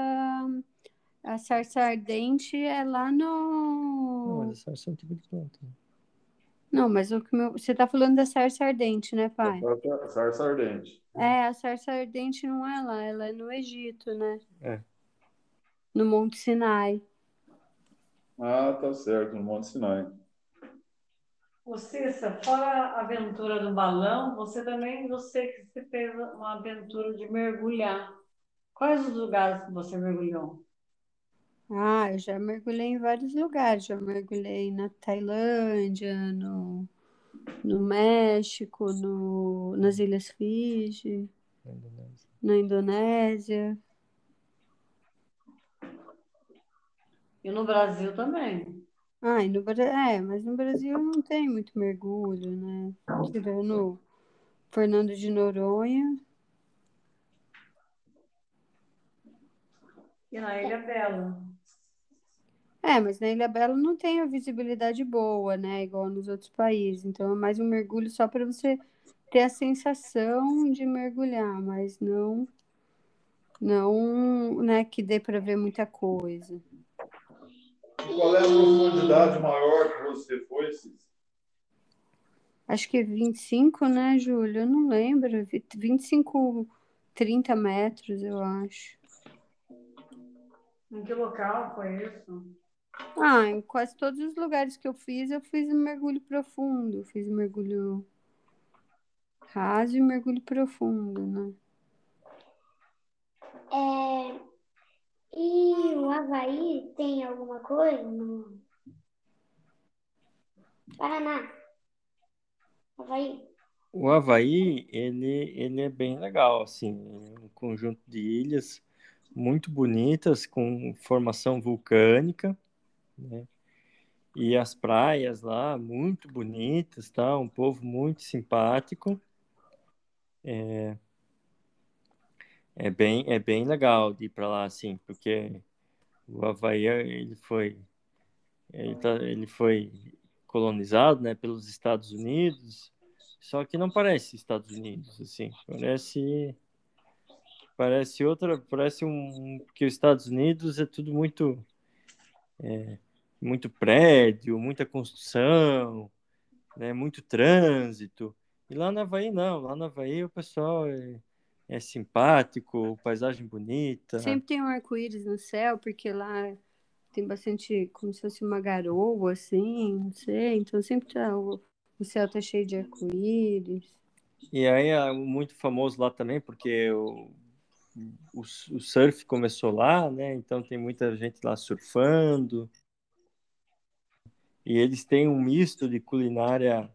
a sarça ardente é lá no. Não, mas a sarça é um tipo de planta. Não, mas o que meu... você está falando da sarça ardente, né, pai? A sarça ardente. É, a sarça ardente não é lá, ela é no Egito, né? É. No Monte Sinai. Ah, tá certo, no Monte Sinai. Ô Cissa, fora a aventura do balão, você também, você que você fez uma aventura de mergulhar. Quais os lugares que você mergulhou? Ah, eu já mergulhei em vários lugares. Já mergulhei na Tailândia, no, no México, no, nas Ilhas Fiji, Na Indonésia. na Indonésia. E no Brasil também. Ah, e no, Bra- é, mas no Brasil não tem muito mergulho, né? Tirando Fernando de Noronha. E na Ilha Bela. É, mas na Ilha Bela não tem a visibilidade boa, né? Igual nos outros países. Então é mais um mergulho só para você ter a sensação de mergulhar, mas não, não, né, que dê para ver muita coisa. Qual é a profundidade maior que você foi, Cis? Acho que 25, né, Júlio? Eu não lembro. 25, 30 metros, eu acho. Em que local foi isso? Ah, em quase todos os lugares que eu fiz, eu fiz um mergulho profundo. Fiz um mergulho raso e mergulho profundo, né? É, e Havaí tem alguma coisa no Paraná? Havaí. O Havaí, ele, ele é bem legal, assim, é um conjunto de ilhas muito bonitas, com formação vulcânica, né? E as praias lá, muito bonitas, tá? Um povo muito simpático. É, é bem, é bem legal de ir para lá, assim, porque o Havaí, ele foi, ele, tá, ele foi colonizado, né, pelos Estados Unidos, só que não parece Estados Unidos, assim, parece parece outra, parece um que os Estados Unidos é tudo muito é, muito prédio, muita construção, né, muito trânsito. E lá na Havaí não, lá na Havaí o pessoal é, é simpático, paisagem bonita. Sempre tem um arco-íris no céu, porque lá tem bastante, como se fosse uma garoa, assim, não sei. Então sempre tá, o, o céu tá cheio de arco-íris. E aí é muito famoso lá também, porque o, o, o surf começou lá, né? Então tem muita gente lá surfando. E eles têm um misto de culinária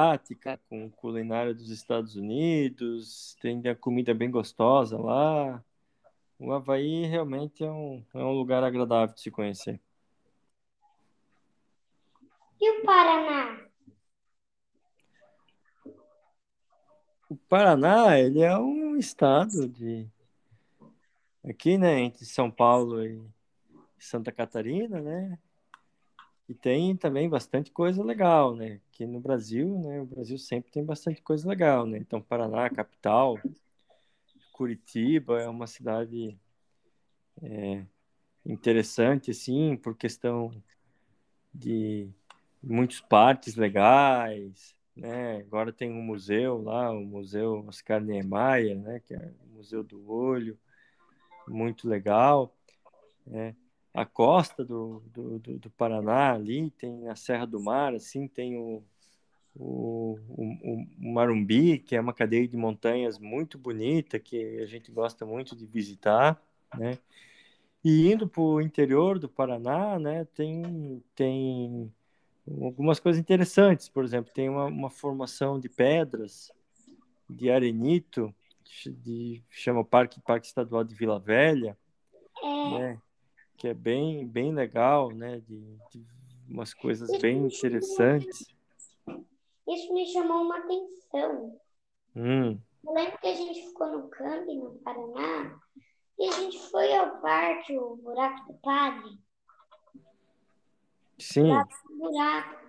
asiática com culinária dos Estados Unidos, tem a comida bem gostosa lá. O Havaí realmente é um, é um lugar agradável de se conhecer. E o Paraná? O Paraná, ele é um estado de aqui, né, entre São Paulo e Santa Catarina, né? E tem também bastante coisa legal, né? Aqui no Brasil, né? O Brasil sempre tem bastante coisa legal, né? Então, Paraná, capital, Curitiba é uma cidade é, interessante, assim, por questão de muitos parques legais, né? Agora tem um museu lá, o Museu Oscar Niemeyer, né? Que é o Museu do Olho, muito legal, né? A costa do, do, do, Paraná ali tem a Serra do Mar, assim, tem o, o, o, o, Marumbi, que é uma cadeia de montanhas muito bonita, que a gente gosta muito de visitar, né? E indo para o interior do Paraná, né, tem, tem algumas coisas interessantes. Por exemplo, tem uma, uma formação de pedras, de arenito, de, chama Parque, Parque Estadual de Vila Velha, é. né, que é bem, bem legal, né, de, de umas coisas bem interessantes. Isso me chamou uma atenção. Hum. Eu lembro que a gente ficou no camping no Paraná e a gente foi ao parque, o Buraco do Padre. Sim. Buraco.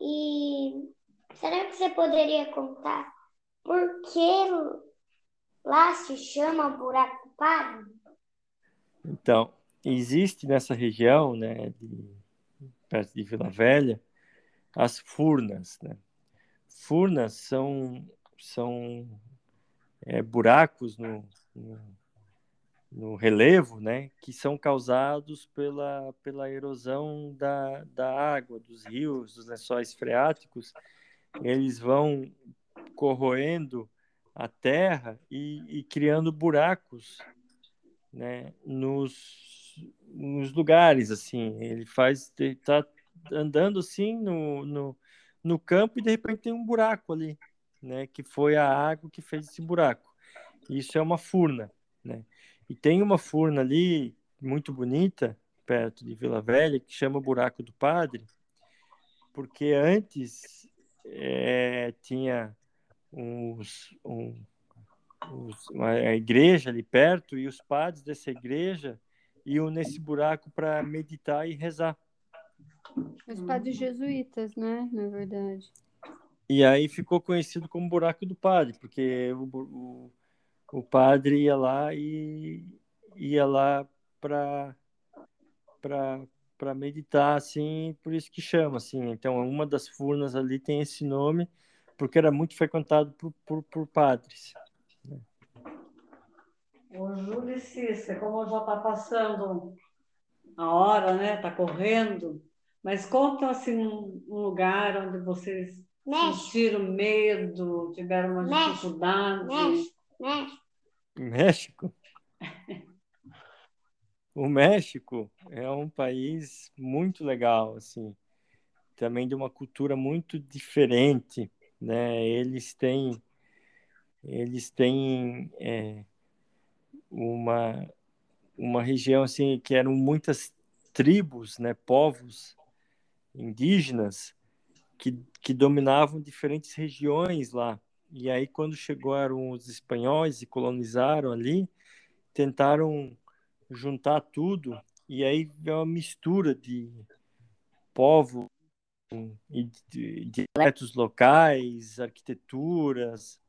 E será que você poderia contar por que lá se chama Buraco do Padre? Então, existe nessa região, né, de, perto de Vila Velha, as furnas, né? Furnas são, são é, buracos no, no, no, relevo, né? Que são causados pela, pela erosão da, da água, dos rios, dos lençóis freáticos. Eles vão corroendo a terra e, e criando buracos né, nos, nos lugares, assim. Ele faz, está andando assim no, no, no campo e de repente tem um buraco ali, né? Que foi a água que fez esse buraco. Isso é uma furna, né? E tem uma furna ali muito bonita perto de Vila Velha que chama Buraco do Padre, porque antes é, tinha uns, um, uns, uma igreja ali perto e os padres dessa igreja iam nesse buraco para meditar e rezar. Os padres jesuítas, né? Na verdade. E aí ficou conhecido como buraco do padre, porque o, o, o padre ia lá e ia lá para para meditar assim, por isso que chama assim. Então, uma das furnas ali tem esse nome porque era muito frequentado por, por, por padres. Ô, Júlio Cícero, como já está passando a hora, né? Está correndo. Mas conta assim um lugar onde vocês México. sentiram medo, tiveram uma México. dificuldade. México. México. O México é um país muito legal, assim, também de uma cultura muito diferente, né? Eles têm, eles têm é, uma uma região assim que eram muitas tribos, né? Povos indígenas que, que dominavam diferentes regiões lá. E aí, quando chegaram os espanhóis e colonizaram ali, tentaram juntar tudo, e aí veio uma mistura de povos e dialetos locais, arquiteturas,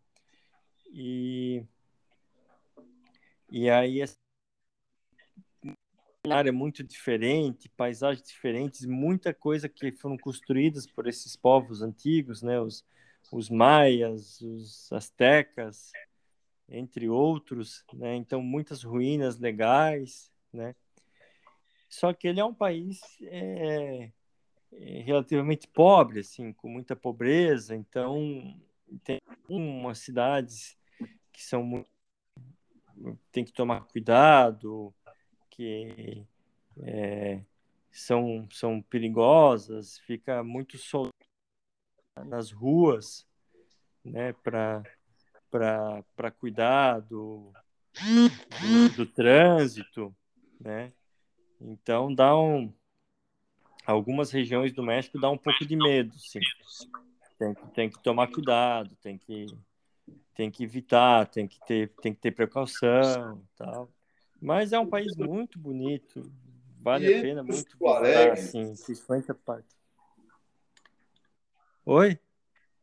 e, e aí área muito diferente, paisagens diferentes, muita coisa que foram construídas por esses povos antigos, né? Os, os maias, os astecas, entre outros, né? Então muitas ruínas legais, né? Só que ele é um país é, é relativamente pobre, assim, com muita pobreza. Então, tem umas cidades que são muito, tem que tomar cuidado, que é, são, são perigosas, fica muito sol nas ruas, né, para cuidar do, do, do trânsito, né? Então dá um algumas regiões do México dá um pouco de medo, sim. Tem, tem que tomar cuidado, tem que tem que evitar, tem que ter tem que ter precaução, tal. Mas é um país muito bonito, vale e a pena muito visitar, assim, 50 partes. Oi?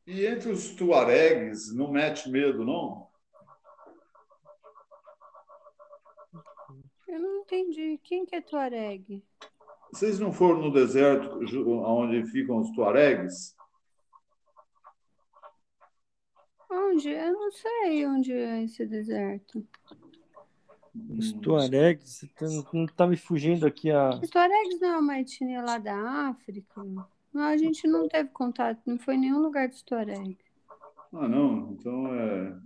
E entre os tuaregs não mete medo, não? Eu não entendi. Quem que é tuareg? Vocês não foram no deserto onde ficam os tuaregs? Onde? Eu não sei onde é esse deserto. Os tuaregs, não está me fugindo aqui a. Os tuaregs não é uma etnia lá da África? Não, a gente não teve contato, não foi em nenhum lugar dos tuaregs. Ah, não. Então é.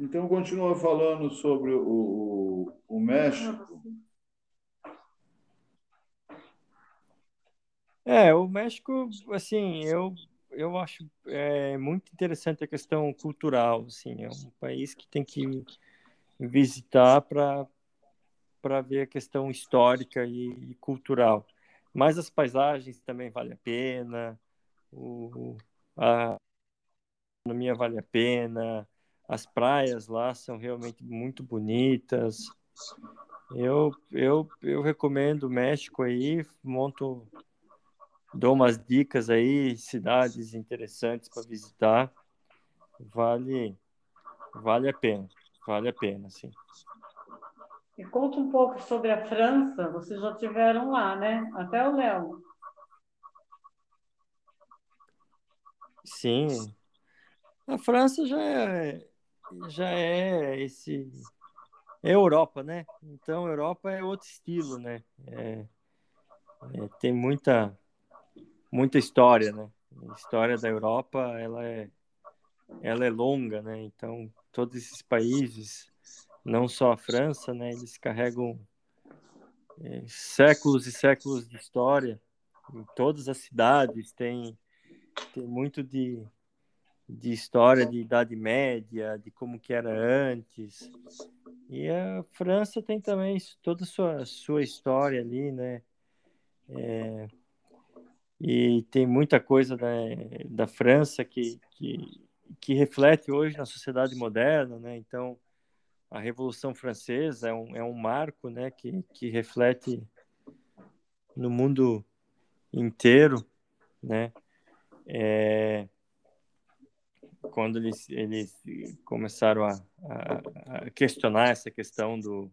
Então continua falando sobre o, o, o México. É, o México, assim, eu, eu acho é, muito interessante a questão cultural, assim, é um país que tem que visitar para para ver a questão histórica e, e, cultural. Mas as paisagens também vale a pena, o, a economia vale a pena, as praias lá são realmente muito bonitas. Eu, eu, eu recomendo o México aí, monto dou umas dicas aí, cidades interessantes para visitar. Vale, vale a pena, vale a pena, sim. E conta um pouco sobre a França. Vocês já tiveram lá, né? Até o Léo. Sim. A França já é, já é esse é Europa, né? Então Europa é outro estilo, né? É, é, tem muita muita história, né? A história da Europa, ela é ela é longa, né? Então, todos esses países, não só a França, né, eles carregam é, séculos e séculos de história. Em todas as cidades tem tem muito de de história de Idade Média, de como que era antes. E a França tem também toda a sua, sua história ali, né? É, e tem muita coisa da, da França que, que, que reflete hoje na sociedade moderna, né? Então, a Revolução Francesa é um, é um marco, né, que, que reflete no mundo inteiro, né? É, quando eles, eles começaram a, a, a, questionar essa questão do,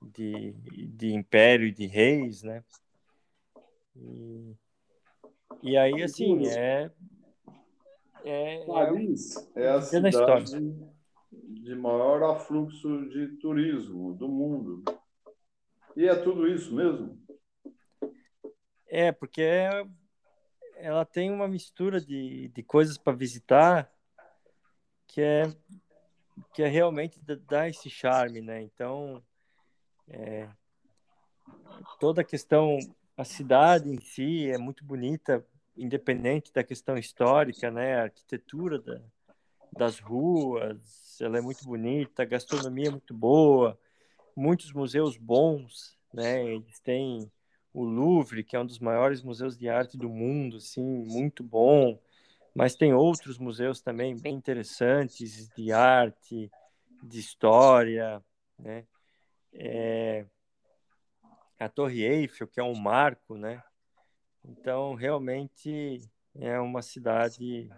de, de império e de reis, né? E, e aí, assim, é. é, Paris é, é a cidade de maior afluxo de turismo do mundo. E é tudo isso mesmo? É, porque é, ela tem uma mistura de, de coisas para visitar que é, que é realmente dá esse charme, né? Então, é, toda a questão a cidade em si é muito bonita, independente da questão histórica, né? A arquitetura da, das ruas, ela é muito bonita, a gastronomia é muito boa, muitos museus bons, né? Eles têm o Louvre, que é um dos maiores museus de arte do mundo, assim, muito bom. Mas tem outros museus também bem interessantes de arte, de história, né? É, a Torre Eiffel, que é um marco, né? Então, realmente é uma cidade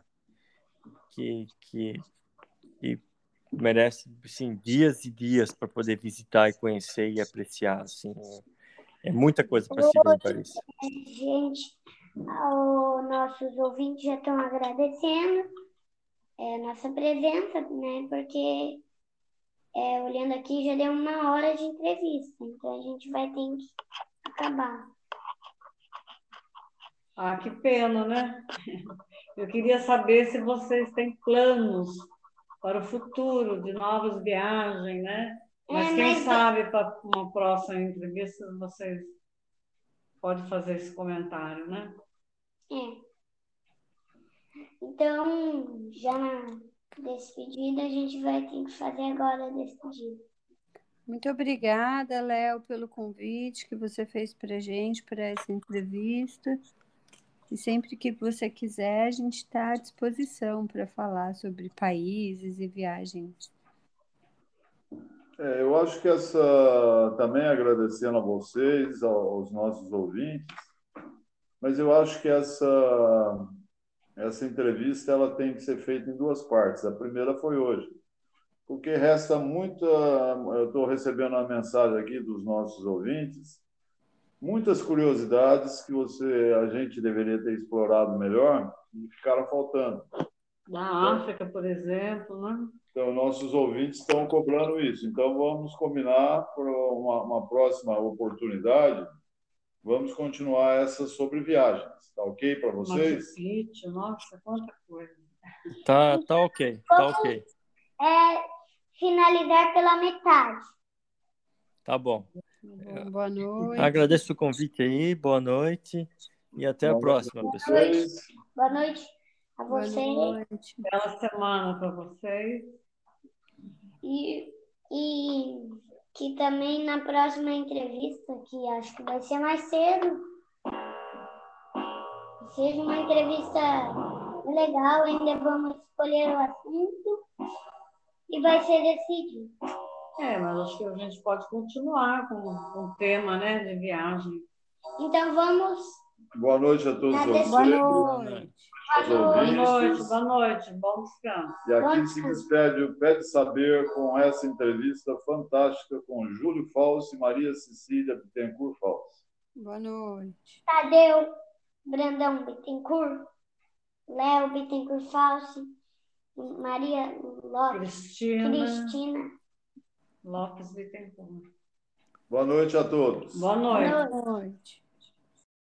que, que, que merece assim, dias e dias para poder visitar e conhecer e apreciar. Assim, é muita coisa para se ver em Paris. Gente, os nossos ouvintes já estão agradecendo é, a nossa presença, né? Porque é, olhando aqui, já deu uma hora de entrevista, então a gente vai ter que acabar. Ah, que pena, né? Eu queria saber se vocês têm planos para o futuro de novas viagens, né? Mas É, quem mas- sabe para uma próxima entrevista vocês podem fazer esse comentário, né? É. Então, já na despedida, a gente vai ter que fazer agora a despedida. Muito obrigada, Léo, pelo convite que você fez para a gente, para essa entrevista. E sempre que você quiser, a gente está à disposição para falar sobre países e viagens. É, eu acho que essa também agradecendo a vocês, aos nossos ouvintes, mas eu acho que essa essa entrevista ela tem que ser feita em duas partes. A primeira foi hoje, porque resta muita. Eu estou recebendo uma mensagem aqui dos nossos ouvintes, muitas curiosidades que você a gente deveria ter explorado melhor e ficaram faltando. Da África, por exemplo, né? Então, nossos ouvintes estão cobrando isso. Então, vamos combinar para uma, uma próxima oportunidade. Vamos continuar essa sobre viagens. Tá ok para vocês? Nossa, quanta coisa. Tá, tá ok, tá ok. É finalizar pela metade. Tá bom. Bom, boa noite. Agradeço o convite aí, boa noite e até a Boa próxima, noite. pessoal. Vocês, Boa noite a Boa vocês. noite. Bela semana para vocês. E, e que também na próxima entrevista, que acho que vai ser mais cedo, seja uma entrevista legal, ainda vamos escolher o assunto e vai ser decidido. É, mas acho que a gente pode continuar com, com o tema, né, de viagem. Então vamos. boa noite a todos Boa vocês. Boa Boa noite. noite. aos Boa noite, boa noite, bom descanso. E aqui se despede o Pede Saber com essa entrevista fantástica com Júlio Falso e Maria Cecília Bittencourt Falso. Boa noite. Tadeu Brandão Bittencourt, Léo Bittencourt Falsi, Maria Lopes, Cristina Cristina. Lopes Bittencourt. Boa noite a todos. Boa noite. Boa Boa noite.